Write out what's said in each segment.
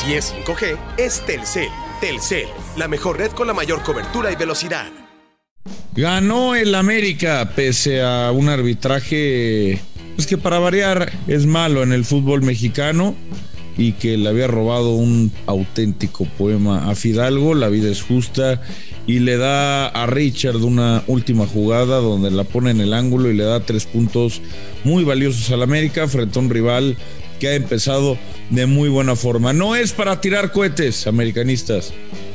Si es 5G, es Telcel. Telcel, la mejor red con la mayor cobertura y velocidad. Ganó el América pese a un arbitraje pues que para variar es malo en el fútbol mexicano y que le había robado un auténtico poema a Fidalgo, La vida es justa, y le da a Richard una última jugada donde la pone en el ángulo y le da tres puntos muy valiosos al América frente a un rival que ha empezado de muy buena forma. No es para tirar cohetes, americanistas.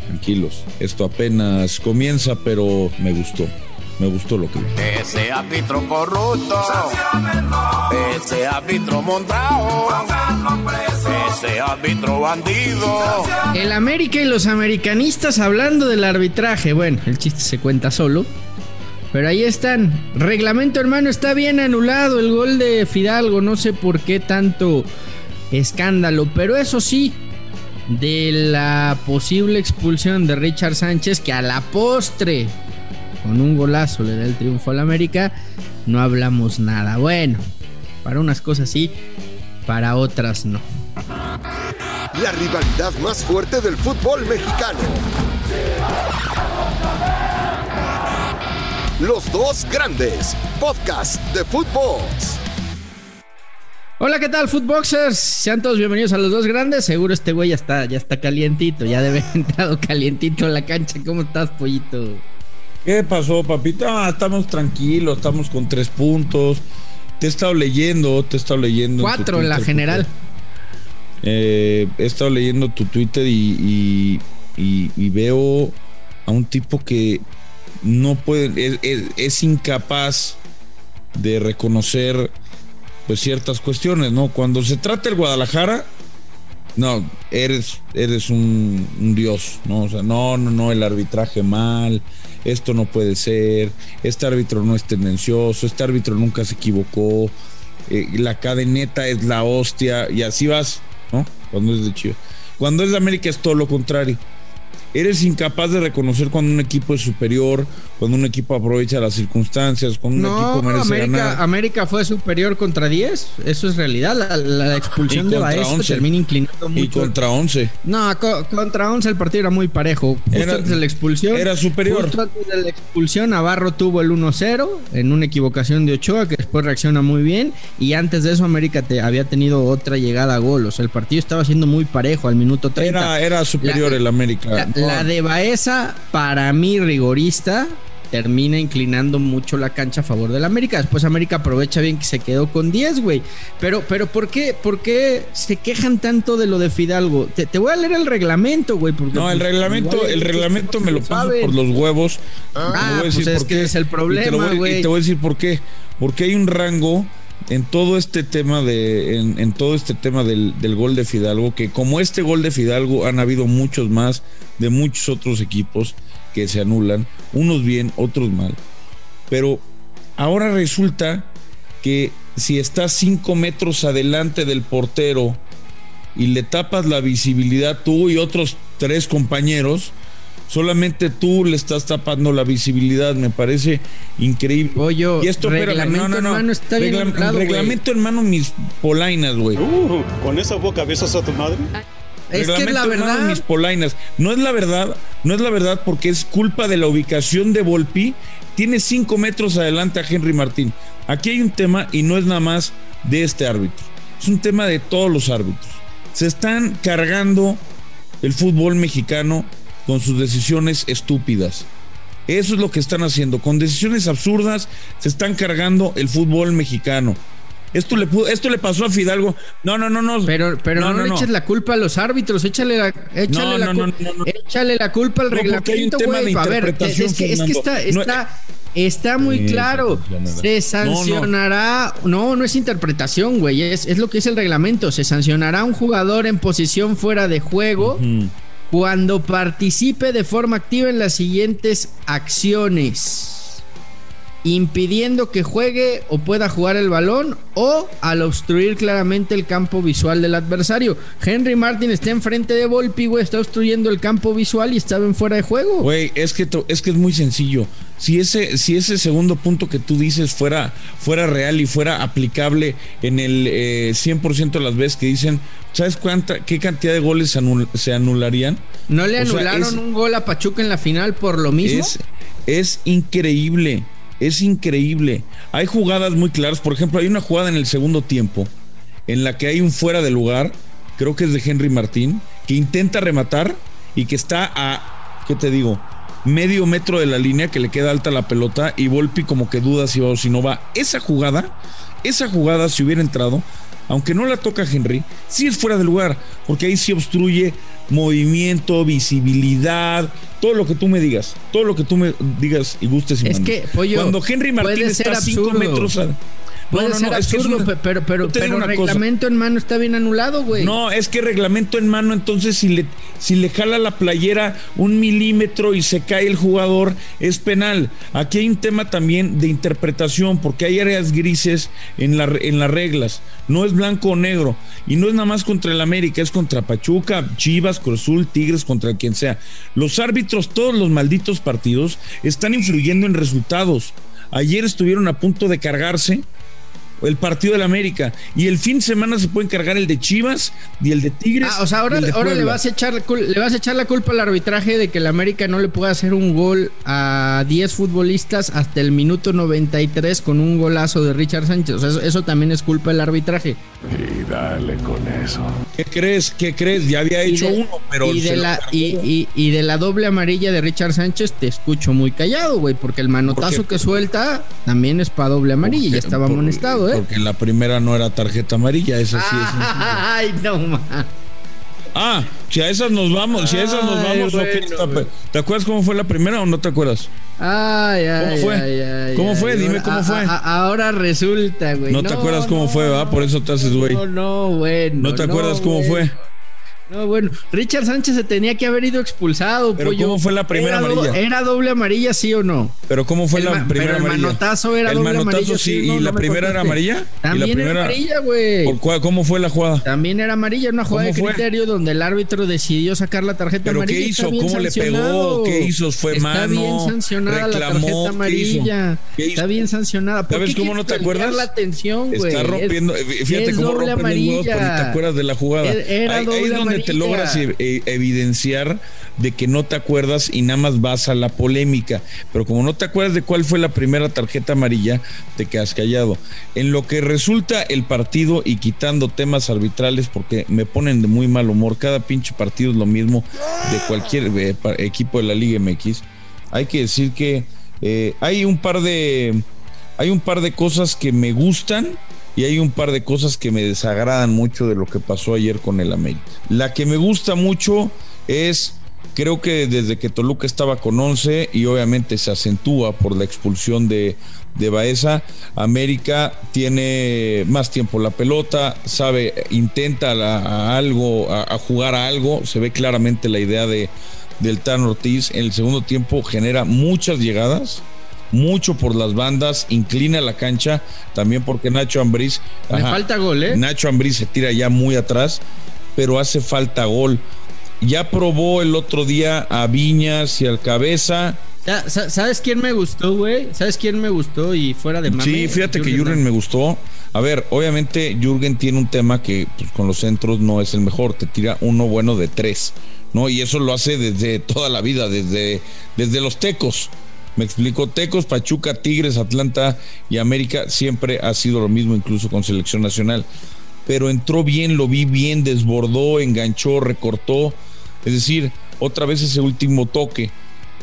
Tranquilos, esto apenas comienza, pero me gustó. Me gustó lo que vi. Ese árbitro corrupto, ese árbitro montado, ese árbitro bandido. El América y los americanistas hablando del arbitraje. Bueno, el chiste se cuenta solo. Pero ahí están. Reglamento, hermano, está bien anulado el gol de Fidalgo. No sé por qué tanto escándalo. Pero eso sí, de la posible expulsión de Richard Sánchez, que a la postre, con un golazo, le da el triunfo al América, no hablamos nada. Bueno, para unas cosas sí, para otras no. La rivalidad más fuerte del fútbol mexicano. Los dos grandes. Podcast de fútbol. Hola, ¿qué tal, Footboxers? Sean todos bienvenidos a los dos grandes. Seguro este güey ya está, ya está calientito, ya debe haber entrado calientito a la cancha. ¿Cómo estás, pollito? ¿Qué pasó, papita? Ah, estamos tranquilos, estamos con tres puntos. Te he estado leyendo, te he estado leyendo. en Cuatro en la general. Eh, he estado leyendo tu Twitter y, y- y- y veo a un tipo que no puede, es, es- incapaz de reconocer pues ciertas cuestiones, ¿no? Cuando se trata el Guadalajara, no, eres, eres un, un dios, ¿no? O sea, no, no, no, el arbitraje mal, esto no puede ser, este árbitro no es tendencioso, este árbitro nunca se equivocó, eh, la cadeneta es la hostia, y así vas, ¿no? Cuando es de Chivas. Cuando es de América es todo lo contrario. Eres incapaz de reconocer cuando un equipo es superior, cuando un equipo aprovecha las circunstancias, cuando un equipo merece América, ganar. América fue superior contra 10. Eso es realidad. La, la expulsión de Baez 11. termina inclinando mucho. Y contra 11. No, co- contra 11 el partido era muy parejo. Justo Era- antes de la expulsión. era superior. Justo antes de la expulsión, Navarro tuvo el 1-0 en una equivocación de Ochoa que después reacciona muy bien. Y antes de eso, América te, había tenido otra llegada a gol. O sea, el partido estaba siendo muy parejo al minuto 30. Era, era superior La- el América. La, la de Baeza, para mí, rigorista, termina inclinando mucho la cancha a favor del América. Después América aprovecha bien que se quedó con 10, güey. Pero, pero ¿por qué, ¿por qué se quejan tanto de lo de Fidalgo? Te, te voy a leer el reglamento, güey. porque, No, el pues, reglamento, igual el reglamento me lo paso por los huevos. Ah, pues es que qué. es el Y problema, güey. Y te voy a decir por qué. Porque hay un rango en todo este tema de, en, todo este tema del, del gol de Fidalgo, que como este gol de Fidalgo han habido muchos más de muchos otros equipos que se anulan, unos bien, otros mal. Pero ahora resulta que si estás cinco metros adelante del portero y le tapas la visibilidad tú y otros tres compañeros, solamente tú le estás tapando la visibilidad, me parece increíble. Oye, y esto, reglamento, hermano, está bien anulado, güey. reglamento en mano mis polainas, güey. Uh, con esa boca besas a tu madre. Es que es la en mano verdad. mis polainas. No es la verdad, no es la verdad porque es culpa de la ubicación de Volpi. Tiene cinco metros adelante a Henry Martín. Aquí hay un tema y no es nada más de este árbitro. Es un tema de todos los árbitros. Se están cargando el fútbol mexicano con sus decisiones estúpidas. Eso es lo que están haciendo. Con decisiones absurdas se están cargando el fútbol mexicano. Esto le, pudo- esto le pasó a Fidalgo. No, no, no, no. Pero, pero no, le eches la culpa a los árbitros, échale la, échale No, la, no, cul- no, no, no. échale la culpa al No, porque hay un reglamento, tema de güey. A ver, es que, es que está, está, está muy Sí, claro. se sancionará. No, no, es interpretación, güey. Es, es lo que es el reglamento. Se sancionará a un jugador en posición fuera de juego Mm. Cuando participe de forma activa en las siguientes acciones. Impidiendo que juegue o pueda jugar el balón o al obstruir claramente el campo visual del adversario. Henry Martin está enfrente de Volpi, güey, está obstruyendo el campo visual y estaba en fuera de juego. Güey, es que, es que es muy sencillo. Si ese, si ese segundo punto que tú dices fuera, fuera real y fuera aplicable en el 100% de las veces que dicen, ¿sabes cuánta, qué cantidad de goles se, anularían? ¿No le anularon un gol a Pachuca en la final por lo mismo? Es, es increíble. Es increíble. Hay jugadas muy claras. Por ejemplo, hay una jugada en el segundo tiempo en la que hay un fuera de lugar, creo que es de Henry Martín, que intenta rematar y que está a, ¿qué te digo? Medio metro de la línea que le queda alta la pelota y Volpi como que duda si va o si no va. Esa jugada, esa jugada si hubiera entrado, aunque no la toca Henry, sí es fuera de lugar, porque ahí sí obstruye movimiento, visibilidad, todo lo que tú me digas, todo lo que tú me digas y gustes. Y es que, cuando Henry Martín está a 5 metros. Puede no, no, ser absurdo, pero, pero, pero reglamento en mano está bien anulado, güey. No, es que reglamento en mano, entonces si le, si le jala la playera un milímetro y se cae el jugador, es penal. Aquí hay un tema también de interpretación, porque hay áreas grises en, la, en las reglas. No es blanco o negro. Y no es nada más contra el América, es contra Pachuca, Chivas, Cruzul, Tigres, contra quien sea. Los árbitros, todos los malditos partidos, están influyendo en resultados. Ayer estuvieron a punto de cargarse el partido del América. Y el fin de semana se puede encargar el de Chivas y el de Tigres. Ah, o sea, ahora, ahora le, vas a echar, le vas a echar la culpa al arbitraje de que el América no le pueda hacer un gol a 10 futbolistas hasta el minuto 93 con un golazo de Richard Sánchez. O sea, eso, también es culpa del arbitraje. Y dale con eso. ¿Qué crees? ¿Qué crees? Ya había hecho uno, pero. Y de, la, y, y, de la doble amarilla de Richard Sánchez te escucho muy callado, güey, porque el manotazo que suelta también es para doble amarilla. Ya estaba amonestado, ¿eh? Porque la primera no era tarjeta amarilla, esa sí es. Ay, no más. Ah, si a esas nos vamos, si a esas nos vamos, ¿te acuerdas cómo fue la primera o no te acuerdas? Ay, ay, ¿Cómo fue? Ay, ¿Cómo fue? Dime cómo fue. ahora resulta, güey. No, te acuerdas cómo fue, ¿va? Por eso te haces, güey. No, no, bueno. ¿No te acuerdas cómo fue? No, bueno, Richard Sánchez se tenía que haber ido expulsado. Pero ¿cómo fue la primera amarilla? ¿Era doble amarilla, sí o no? Pero ¿cómo fue la primera pero el manotazo era doble amarilla. sí, ¿y la primera era amarilla? También era amarilla, güey. ¿Cómo fue la jugada? También era amarilla, una jugada de criterio donde el árbitro decidió sacar la tarjeta amarilla. ¿Pero qué hizo? ¿Cómo le pegó? ¿Qué hizo? ¿Fue mano? Está bien sancionada la tarjeta amarilla. Está bien sancionada. ¿Sabes cómo no te acuerdas? la atención, güey. Está rompiendo, fíjate cómo rompe los huevos, pero te acuerdas de la jugada. Era ahí es donde te logras eh, evidenciar de que no te acuerdas y nada más vas a la polémica. Pero como no te acuerdas de cuál fue la primera tarjeta amarilla, te quedas callado. En lo que resulta el partido y quitando temas arbitrales, porque me ponen de muy mal humor, cada pinche partido es lo mismo de cualquier eh, equipo de la Liga MX. Hay que decir que eh, hay un par de. Hay un par de cosas que me gustan y hay un par de cosas que me desagradan mucho de lo que pasó ayer con el América. La que me gusta mucho es, creo que desde que Toluca estaba con 11 y obviamente se acentúa por la expulsión de, de Baeza, América tiene más tiempo la pelota, sabe, intenta a, algo, a, jugar a algo, se ve claramente la idea de del Tan Ortiz. En el segundo tiempo genera muchas llegadas mucho por las bandas, inclina la cancha, también porque Nacho Ambriz. Me falta gol, ¿eh? Nacho Ambriz se tira ya muy atrás, pero hace falta gol. Ya probó el otro día a Viñas y al Cabeza. ¿Sabes quién me gustó, güey? ¿Sabes quién me gustó y fuera de mame? Sí, fíjate que Jürgen me gustó. A ver, obviamente Jürgen tiene un tema que pues, con los centros no es el mejor. Te tira uno bueno de tres, ¿no? Y eso lo hace desde toda la vida, desde, desde los tecos. Me explico, Tecos, Pachuca, Tigres, Atlanta y América siempre ha sido lo mismo, incluso con selección nacional. Pero entró bien, lo vi bien, desbordó, enganchó, recortó. Es decir, otra vez ese último toque.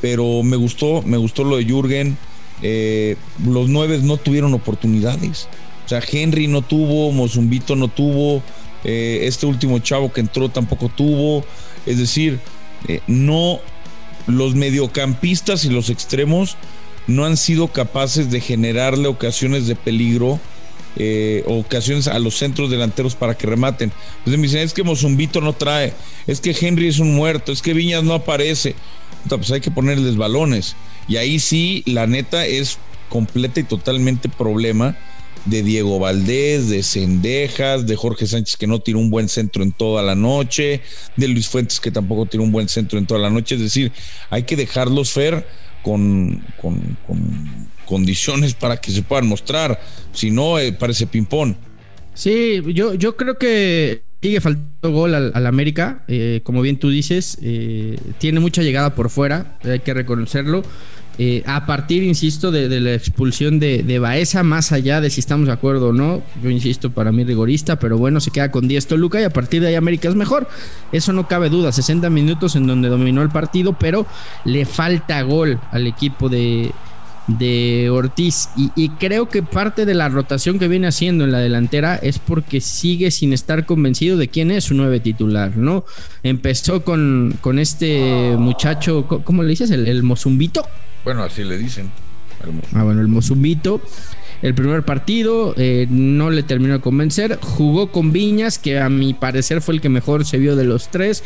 Pero me gustó, me gustó lo de Jürgen. Eh, los nueve no tuvieron oportunidades. O sea, Henry no tuvo, Mozumbito no tuvo, eh, este último chavo que entró tampoco tuvo. Es decir, eh, no los mediocampistas y los extremos no han sido capaces de generarle ocasiones de peligro, eh, ocasiones a los centros delanteros para que rematen. Entonces me dicen, es que Mozumbito no trae, es que Henry es un muerto, es que Viñas no aparece. pues hay que ponerles balones. Y ahí sí, la neta es completa y totalmente problema de Diego Valdés, de Cendejas, de Jorge Sánchez que no tiró un buen centro en toda la noche, de Luis Fuentes que tampoco tiró un buen centro en toda la noche. Es decir, hay que dejarlos fer con, con, condiciones para que se puedan mostrar. Si no, eh, parece ping-pong. Sí, yo, yo creo que sigue faltando gol al, América. Eh, como bien tú dices, eh, tiene mucha llegada por fuera, hay que reconocerlo. Eh, a partir, insisto, de, la expulsión de, de, Baeza, más allá de si estamos de acuerdo o no, yo insisto, para mí rigorista, pero bueno, se queda con 10 Toluca y a partir de ahí América es mejor. Eso no cabe duda, 60 minutos en donde dominó el partido, pero le falta gol al equipo de, Ortiz. Y, creo que parte de la rotación que viene haciendo en la delantera es porque sigue sin estar convencido de quién es su nueve titular, ¿no? Empezó con, este muchacho, ¿cómo le dices? El Mozumbito. Bueno, así le dicen. Ah, bueno, el Mozumbito. El primer partido eh, no le terminó de convencer. Jugó con Viñas, que a mi parecer fue el que mejor se vio de los tres.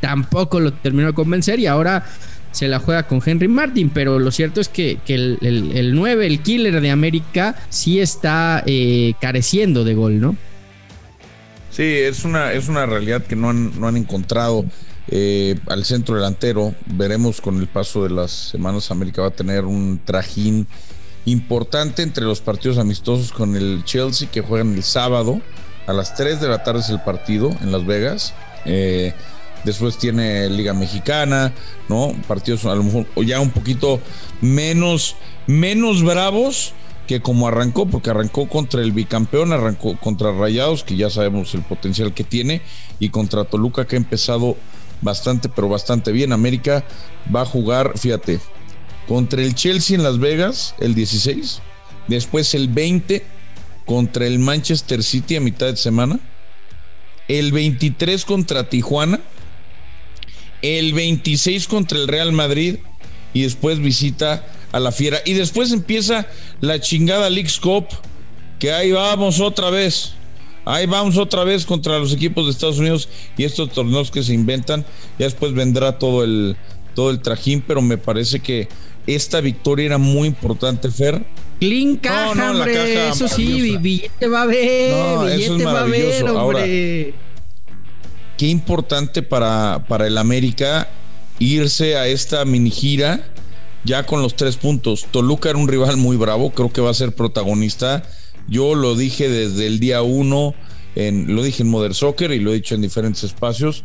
Tampoco lo terminó de convencer y ahora se la juega con Henry Martin. Pero lo cierto es que, el, el, 9, el killer de América, sí está eh, careciendo de gol, ¿no? Sí, es una, es una realidad que no han, no han encontrado eh, al centro delantero. Veremos con el paso de las semanas. América va a tener un trajín importante entre los partidos amistosos con el Chelsea que juegan el sábado. A las 3 de la tarde es el partido en Las Vegas. Eh, después tiene Liga Mexicana, ¿no? Partidos a lo mejor ya un poquito menos, menos bravos que como arrancó, porque arrancó contra el bicampeón, arrancó contra Rayados, que ya sabemos el potencial que tiene, y contra Toluca, que ha empezado bastante, pero bastante bien. América va a jugar, fíjate, contra el Chelsea en Las Vegas el 16, después el 20 contra el Manchester City a mitad de semana, el 23 contra Tijuana, el 26 contra el Real Madrid y después visita a la Fiera y después empieza la chingada League Cup que ahí vamos otra vez. Ahí vamos otra vez contra los equipos de Estados Unidos y estos torneos que se inventan. Ya después vendrá todo el, todo el trajín, pero me parece que esta victoria era muy importante, Fer. Clean caja, hombre. eso sí, billete va a ver. No, eso es maravilloso. Ahora, qué importante para, para el América irse a esta mini gira ya con los tres puntos. Toluca era un rival muy bravo, creo que va a ser protagonista yo lo dije desde el día uno, en, lo dije en Modern Soccer y lo he dicho en diferentes espacios.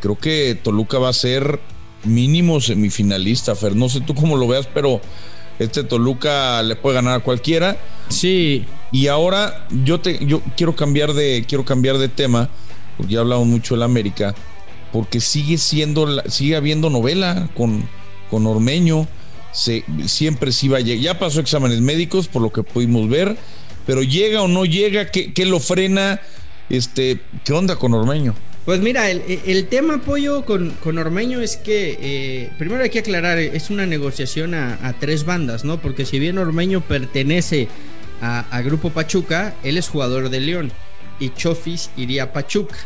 Creo que Toluca va a ser mínimo semifinalista, Fer. No sé tú cómo lo veas, pero este Toluca le puede ganar a cualquiera. Sí. Y ahora yo te yo quiero cambiar de quiero cambiar de tema, porque ya hablamos mucho del América, porque sigue siendo sigue habiendo novela con con Ormeño. Se, siempre sí va a llegar. Ya pasó exámenes médicos, por lo que pudimos ver pero llega o no llega, ¿qué, lo frena? Este, ¿Qué onda con Ormeño? Pues mira, el, tema apoyo con, con, Ormeño es que eh, primero hay que aclarar, es una negociación a, tres bandas, ¿no? Porque si bien Ormeño pertenece a, Grupo Pachuca, él es jugador de León y Chofis iría a Pachuca.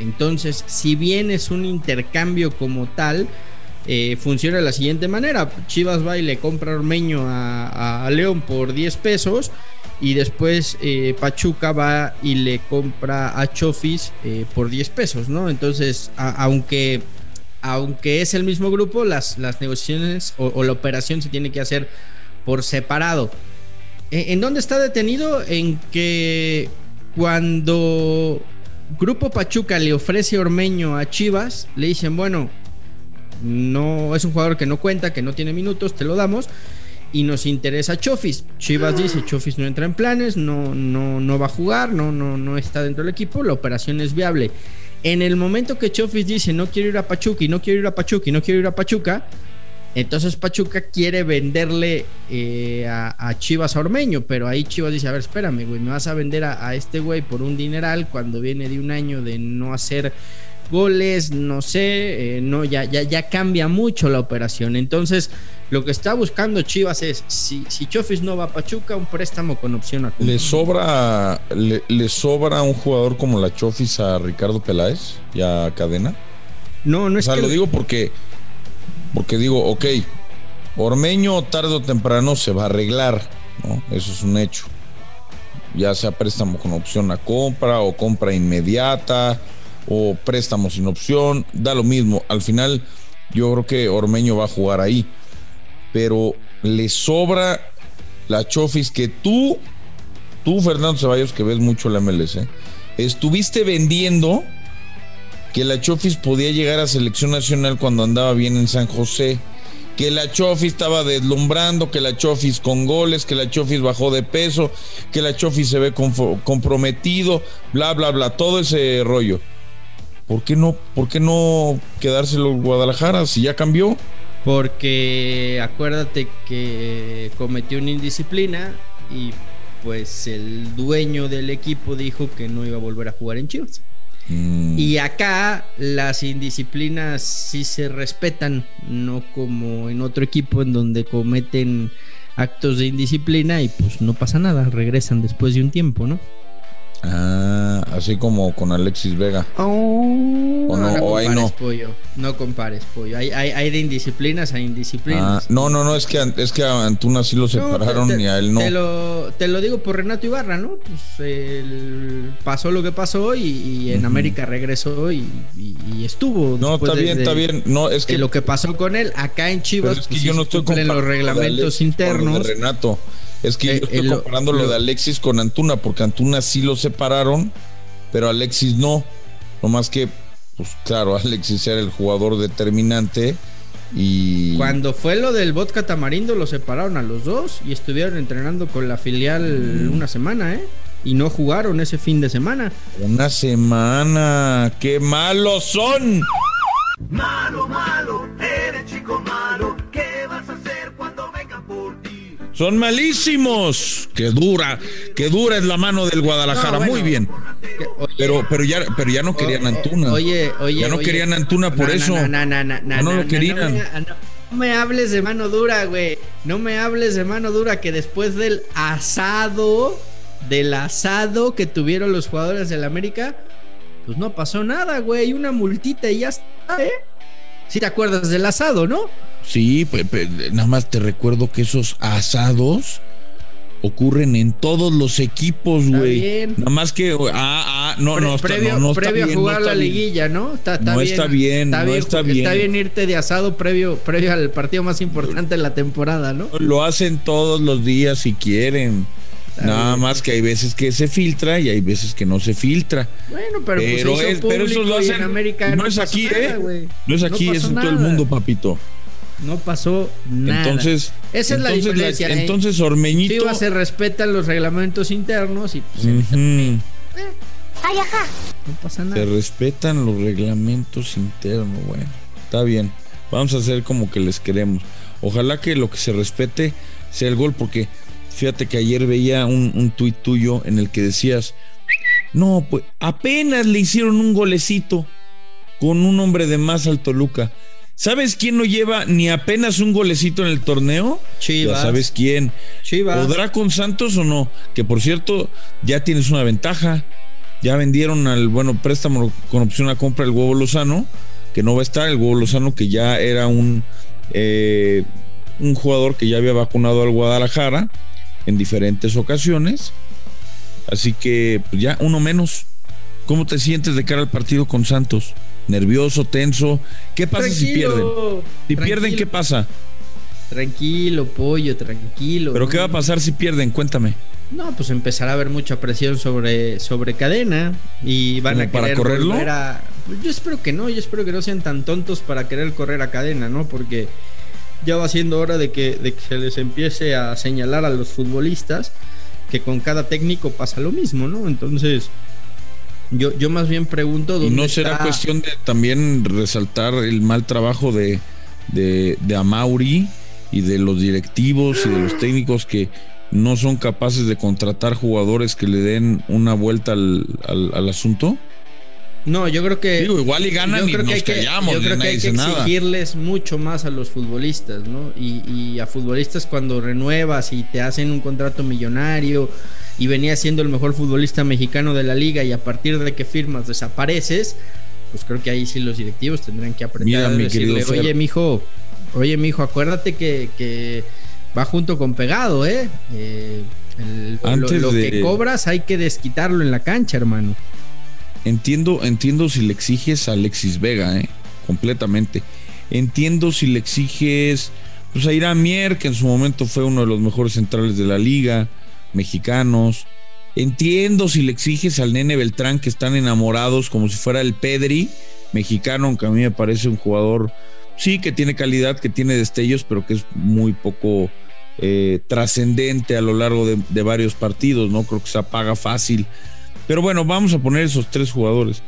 Entonces, si bien es un intercambio como tal, eh, funciona de la siguiente manera. Chivas va y le compra Ormeño a, a León por 10 pesos y después eh, Pachuca va y le compra a Chofis eh, por 10 pesos, ¿no? Entonces, aunque, aunque es el mismo grupo, las, las negociaciones o, la operación se tiene que hacer por separado. ¿En, dónde está detenido? En que cuando Grupo Pachuca le ofrece Ormeño a Chivas, le dicen, bueno, no es un jugador que no cuenta, que no tiene minutos, te lo damos y nos interesa Chofis. Chivas dice, Chofis no entra en planes, no, no, no va a jugar, no, no, no está dentro del equipo, la operación es viable. En el momento que Chofis dice, no quiero ir a Pachuca y no quiero ir a Pachuca y no quiero ir a Pachuca, entonces Pachuca quiere venderle eh, a, Chivas a Ormeño, pero ahí Chivas dice, a ver, espérame, güey, me vas a vender a, a este güey por un dineral cuando viene de un año de no hacer goles, no sé, eh, no, ya, ya, ya cambia mucho la operación. Entonces, lo que está buscando Chivas es, si, si Chofis no va a Pachuca, un préstamo con opción a ¿Le sobra, le, sobra un jugador como la Chofis a Ricardo Peláez y a Cadena? No, no es o sea, lo digo porque, porque digo, ok, Ormeño tarde o temprano se va a arreglar ¿no? Eso es un hecho. Ya sea préstamo con opción a compra o compra inmediata o préstamo sin opción, da lo mismo. Al final yo creo que Ormeño va a jugar ahí. Pero le sobra la Chofis que tú, tú Fernando Ceballos, que ves mucho la MLS, ¿eh? estuviste vendiendo que la Chofis podía llegar a selección nacional cuando andaba bien en San José, que la Chofis estaba deslumbrando, que la Chofis con goles, que la Chofis bajó de peso, que la Chofis se ve comprometido, bla, bla, bla, todo ese rollo. ¿Por qué no, por qué no quedárselo en Guadalajara si ya cambió? Porque acuérdate que cometió una indisciplina y pues el dueño del equipo dijo que no iba a volver a jugar en Chivas. Mm. Y acá las indisciplinas sí se respetan, no como en otro equipo en donde cometen actos de indisciplina y pues no pasa nada, regresan después de un tiempo, ¿no? Ah, así como con Alexis Vega. Oh, o no, o ahí no. Pollo. No compares, pollo. Hay, hay, de indisciplinas a indisciplinas. Ah, no, no, no, es que, es que a Antuna sí lo separaron y a él no. Te lo, te lo digo por Renato Ibarra, ¿no? Pues pasó lo que pasó y, en América regresó y, estuvo. No, está bien, está bien. No, es que lo que pasó con él acá en Chivas. es que pues, yo no estoy con los reglamentos internos. De Renato. Es que yo eh, estoy comparando lo, de Alexis con Antuna, porque Antuna sí lo separaron, pero Alexis no. No más que, pues claro, Alexis era el jugador determinante. Y... Cuando fue lo del vodka tamarindo, lo separaron a los dos y estuvieron entrenando con la filial mm. una semana, ¿eh? Y no jugaron ese fin de semana. Una semana, qué malos son. Malo, malo, Son malísimos. Qué dura, qué dura es la mano del Guadalajara. Muy bien. pero, pero ya, pero ya no querían Antuna. Oye, oye. Ya no querían Antuna por eso. No, no, lo querían. No me hables de mano dura, güey. No me hables de mano dura que después del asado, del asado que tuvieron los jugadores del América, pues no pasó nada, güey. Una multita y ya está, ¿eh? Si te acuerdas del asado, ¿no? Sí, pues, nada más te recuerdo que esos asados ocurren en todos los equipos, güey. Nada más que ah, ah, no, no, previo, no, previo a jugar la liguilla, ¿no? Está, no bien, está bien, está bien, está bien. Está bien irte de asado previo, previo al partido más importante de la temporada, ¿no? Lo hacen todos los días si quieren. Nada más que hay veces que se filtra y hay veces que no se filtra. Bueno, pero, pues pero eso lo hacen. En América no, es aquí, ¿eh? No es aquí, es en todo el mundo, papito. No pasó nada. Entonces, esa es la diferencia. ¿eh? entonces, Ormeñito. Chivas se respetan los reglamentos internos y pues. Ay, ajá. No pasa nada. Se respetan los reglamentos internos, bueno. Está bien. Vamos a hacer como que les queremos. Ojalá que lo que se respete sea el gol, porque fíjate que ayer veía un, un tuit tuyo en el que decías, no, pues apenas le hicieron un golecito con un hombre de más al Toluca. ¿Sabes quién no lleva ni apenas un golecito en el torneo? Chivas. Ya sabes quién. Chivas. ¿Podrá con Santos o no? Que por cierto, ya tienes una ventaja. Ya vendieron al, bueno, préstamo con opción a compra el huevo Lozano, que no va a estar. El huevo Lozano, que ya era un, eh, un jugador que ya había vacunado al Guadalajara en diferentes ocasiones. Así que, pues ya, uno menos. ¿Cómo te sientes de cara al partido con Santos? Nervioso, tenso. ¿Qué pasa si pierden? Si pierden, ¿qué pasa? Tranquilo, pollo, tranquilo. ¿Pero qué va a pasar si pierden? Cuéntame. No, pues empezará a haber mucha presión sobre, sobre cadena y van a querer para correrlo. Yo espero que no, yo espero que no sean tan tontos para querer correr a cadena, ¿no? Porque ya va siendo hora de que, de que se les empiece a señalar a los futbolistas que con cada técnico pasa lo mismo, ¿no? Entonces, yo, yo más bien pregunto dónde. ¿Y no será cuestión de también resaltar el mal trabajo de, de, de Amauri y de los directivos y de los técnicos que no son capaces de contratar jugadores que le den una vuelta al, al, asunto? No, yo creo que. Digo, igual y ganan y nos callamos. Yo creo que hay que exigirles mucho más a los futbolistas, ¿no? Y, y, a futbolistas cuando renuevas y te hacen un contrato millonario y venía siendo el mejor futbolista mexicano de la liga y a partir de que firmas desapareces, pues creo que ahí sí los directivos tendrán que aprender a decirle, oye, mijo, oye, mijo, acuérdate que, que va junto con pegado, ¿eh? eh el- lo- Antes lo, de- que cobras hay que desquitarlo en la cancha, hermano. Entiendo, entiendo si le exiges a Alexis Vega, ¿eh? completamente. Entiendo si le exiges pues, a Irán Mier, que en su momento fue uno de los mejores centrales de la liga, mexicanos. Entiendo si le exiges al nene Beltrán, que están enamorados como si fuera el Pedri, mexicano, aunque a mí me parece un jugador, sí, que tiene calidad, que tiene destellos, pero que es muy poco eh, trascendente a lo largo de, de varios partidos, ¿no? Creo que se apaga fácil. Pero bueno, vamos a poner esos tres jugadores.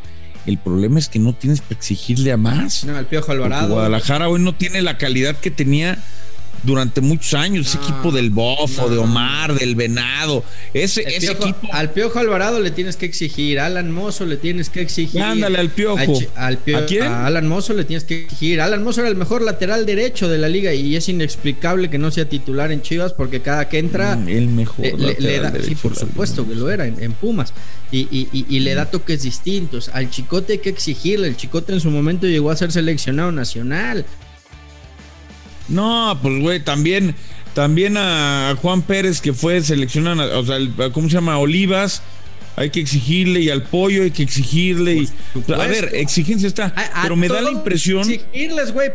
El problema es que no tienes que exigirle a más. No, el Piojo Alvarado. Guadalajara hoy no tiene la calidad que tenía durante muchos años. Ese No, equipo del Bofo, no. de Omar, del Venado. Ese, Piojo- equipo. Al Piojo Alvarado le tienes que exigir, Alan Mozo le tienes que exigir. Ándale al Piojo. A al Pio- ¿A quién? a Alan Mozo le tienes que exigir. Alan Mozo era el mejor lateral derecho de la liga y es inexplicable que no sea titular en Chivas porque cada que entra Mm, el mejor. le, lateral le da, sí, derecho por de la supuesto que lo era en, en Pumas. Y, y- y- y le da toques distintos. Al Chicote hay que exigirle. El Chicote en su momento llegó a ser seleccionado nacional. No, pues güey, también, también a Juan Pérez que fue seleccionado, o sea, el- ¿cómo se llama? Olivas. Hay que exigirle y al pollo hay que exigirle. Y, a ver, exigencia está. A- a pero me da la impresión. Exigirles, güey.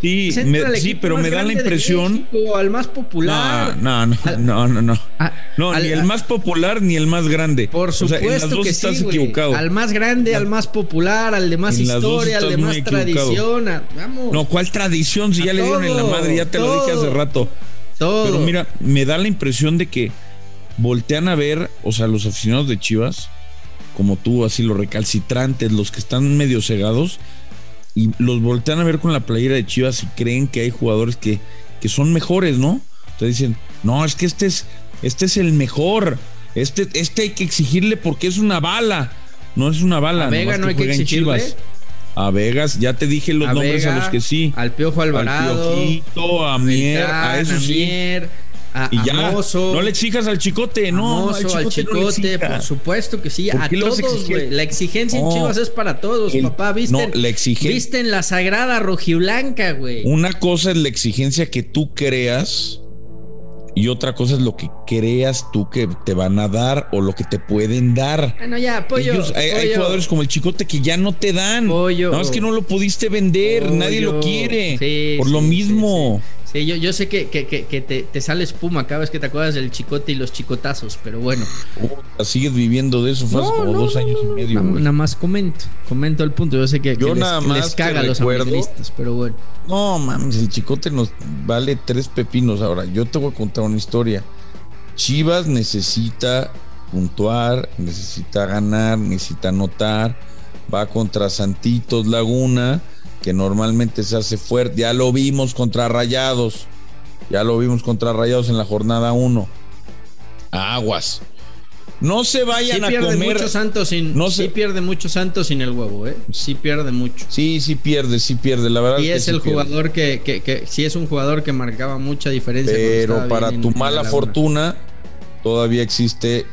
Sí, me- sí, pero me da la impresión. México, al más popular. No, no, Al- no, no, no, no. a- No, al- ni el más popular ni el más grande. Por O sea, supuesto en las dos que estás sí, equivocado. Al más grande, al más popular, al de más En historia, al de más tradición. a- vamos. No, ¿cuál tradición? Si ya le dieron en la madre, ya te lo dije hace rato. todo. Pero mira, me da la impresión de que voltean a ver, o sea, los aficionados de Chivas, como tú, así los recalcitrantes, los que están medio cegados, y los voltean a ver con la playera de Chivas y creen que hay jugadores que, que son mejores, ¿no? Entonces dicen, no, es que este es, este es el mejor. Este, este hay que exigirle porque es una bala. No es una bala. A Vega no hay que exigirle. Chivas. A Vegas, ya te dije los A nombres Vega, a los que sí. Al Piojo Alvarado. Al Piojito, a Mier, a Beltrán, eso sí. Mier, a, Y ya, no le exijas al chicote, no, Mozo, al no Chicote, exijas. por supuesto que sí. ¿Por A todos, güey. La exigencia en No. Chivas es para todos, El- papá. Visten, no, la exigen- visten la sagrada rojiblanca, güey. Una cosa es la exigencia que tú creas y otra cosa es lo que creas tú que te van a dar o lo que te pueden dar. Bueno, ya, pollo. Ellos- hay, hay pollo. jugadores como el chicote que ya no te dan. Pollo. No, es que no lo pudiste vender, Pollo. nadie lo quiere. Sí, por sí, lo sí, mismo. Sí, yo, yo sé que, que, que, que te, te sale espuma cada vez que te acuerdas del chicote y los chicotazos, pero bueno. Puta, Sigues viviendo de eso, fue No, como no, dos no, años no, y medio. Nada, nada más comento, comento el punto. Yo sé que, que Yo les, nada que más les caga a los recuerdo- americanistas, pero bueno. No, mames, el chicote nos vale tres pepinos. Ahora, yo te voy a contar una historia. Chivas necesita puntuar, necesita ganar, necesita anotar. Va contra Santitos Laguna, que normalmente se hace fuerte. Ya lo vimos contra Rayados. Ya lo vimos contra Rayados en la jornada 1. Aguas. No se Sí vayan a pierde comer. mucho Santos sin, No sí sé. pierde mucho Santos sin el huevo, ¿eh? Sí pierde mucho. Sí, sí pierde, sí pierde. La verdad Y es sí el jugador que, que, que sí es un jugador que marcaba mucha diferencia. Pero para tu mala fortuna, todavía existe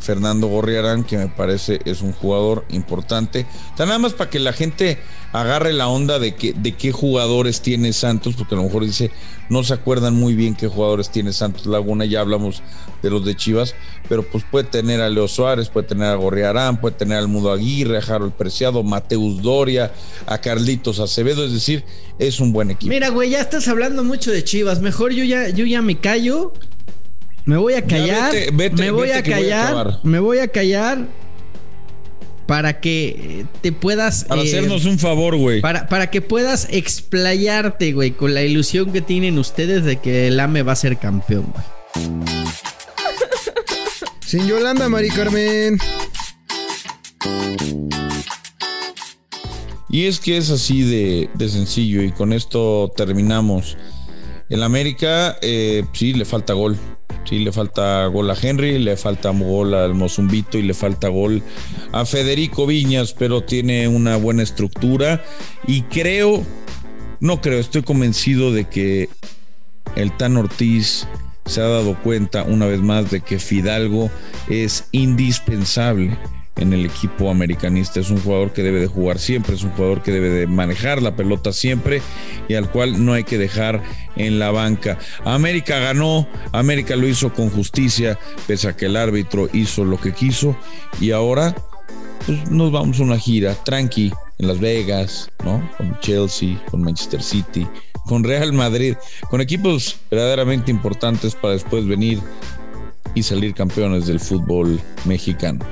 Fernando Gorriarán, que me parece es un jugador importante. Sea, nada más para que la gente agarre la onda de, que, de qué jugadores tiene Santos, porque a lo mejor dice, no se acuerdan muy bien qué jugadores tiene Santos Laguna, ya hablamos de los de Chivas, pero pues puede tener a Leo Suárez, puede tener a Gorriarán, puede tener al Mudo Aguirre, a Harold Preciado, Mateus Doria, a Carlitos Acevedo, es decir, es un buen equipo. Mira, güey, ya estás hablando mucho de Chivas. Mejor yo ya, yo ya me callo. Me voy a callar. vete, vete, me voy vete a que voy a callar. me voy a callar para que te puedas. Para eh, hacernos un favor, güey. para, para que puedas explayarte, güey, con la ilusión que tienen ustedes de que el AME va a ser campeón, güey. Sin Yolanda, Mari Carmen. Y es que es así de, de sencillo y con esto terminamos. El América, eh, sí, le falta gol. Le falta gol a Henry, le falta gol al Mozumbito y le falta gol a Federico Viñas, pero tiene una buena estructura y creo, no creo, estoy convencido de que el Tan Ortiz se ha dado cuenta una vez más de que Fidalgo es indispensable en el equipo americanista. Es un jugador que debe de jugar siempre, es un jugador que debe de manejar la pelota siempre y al cual no hay que dejar en la banca. América ganó, América lo hizo con justicia, pese a que el árbitro hizo lo que quiso y ahora pues, nos vamos a una gira tranqui en Las Vegas, ¿no? Con Chelsea, con Manchester City, con Real Madrid, con equipos verdaderamente importantes para después venir y salir campeones del fútbol mexicano.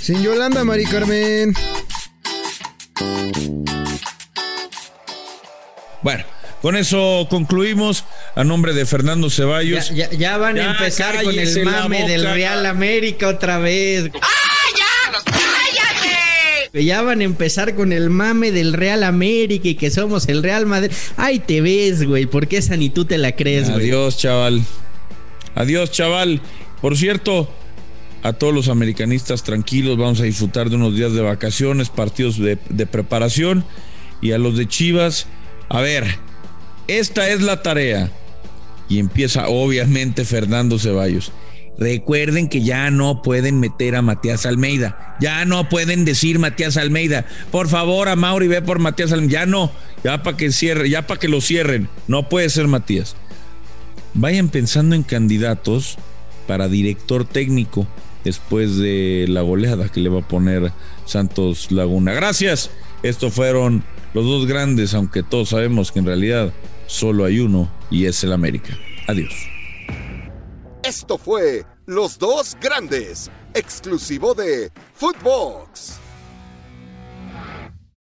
Sin Yolanda, Mari Carmen. Bueno, con eso concluimos. A nombre de Fernando Ceballos. Ya, ya- ya van Ya, a empezar con el mame del. Real América otra vez. Ya van a empezar con el mame del Real América y que somos el Real Madrid. Ay, te ves, güey, porque esa ni tú te la crees, güey. Adiós, chaval. Adiós, chaval. Por cierto, a todos los americanistas tranquilos, vamos a disfrutar de unos días de vacaciones, partidos de, preparación. Y a los de Chivas, a ver, esta es la tarea. Y empieza obviamente Fernando Ceballos. Recuerden que ya no pueden meter a Matías Almeida. Ya no pueden decir Matías Almeida. Por favor, a Mauri ve por Matías Almeida. Ya no. Ya para que cierre, ya para que lo cierren. No puede ser Matías vayan pensando en candidatos para director técnico después de la goleada que le va a poner Santos Laguna. Gracias. Estos fueron los dos grandes, aunque todos sabemos que en realidad solo hay uno y es el América. Adiós. Esto fue Los Dos Grandes, exclusivo de Footbox.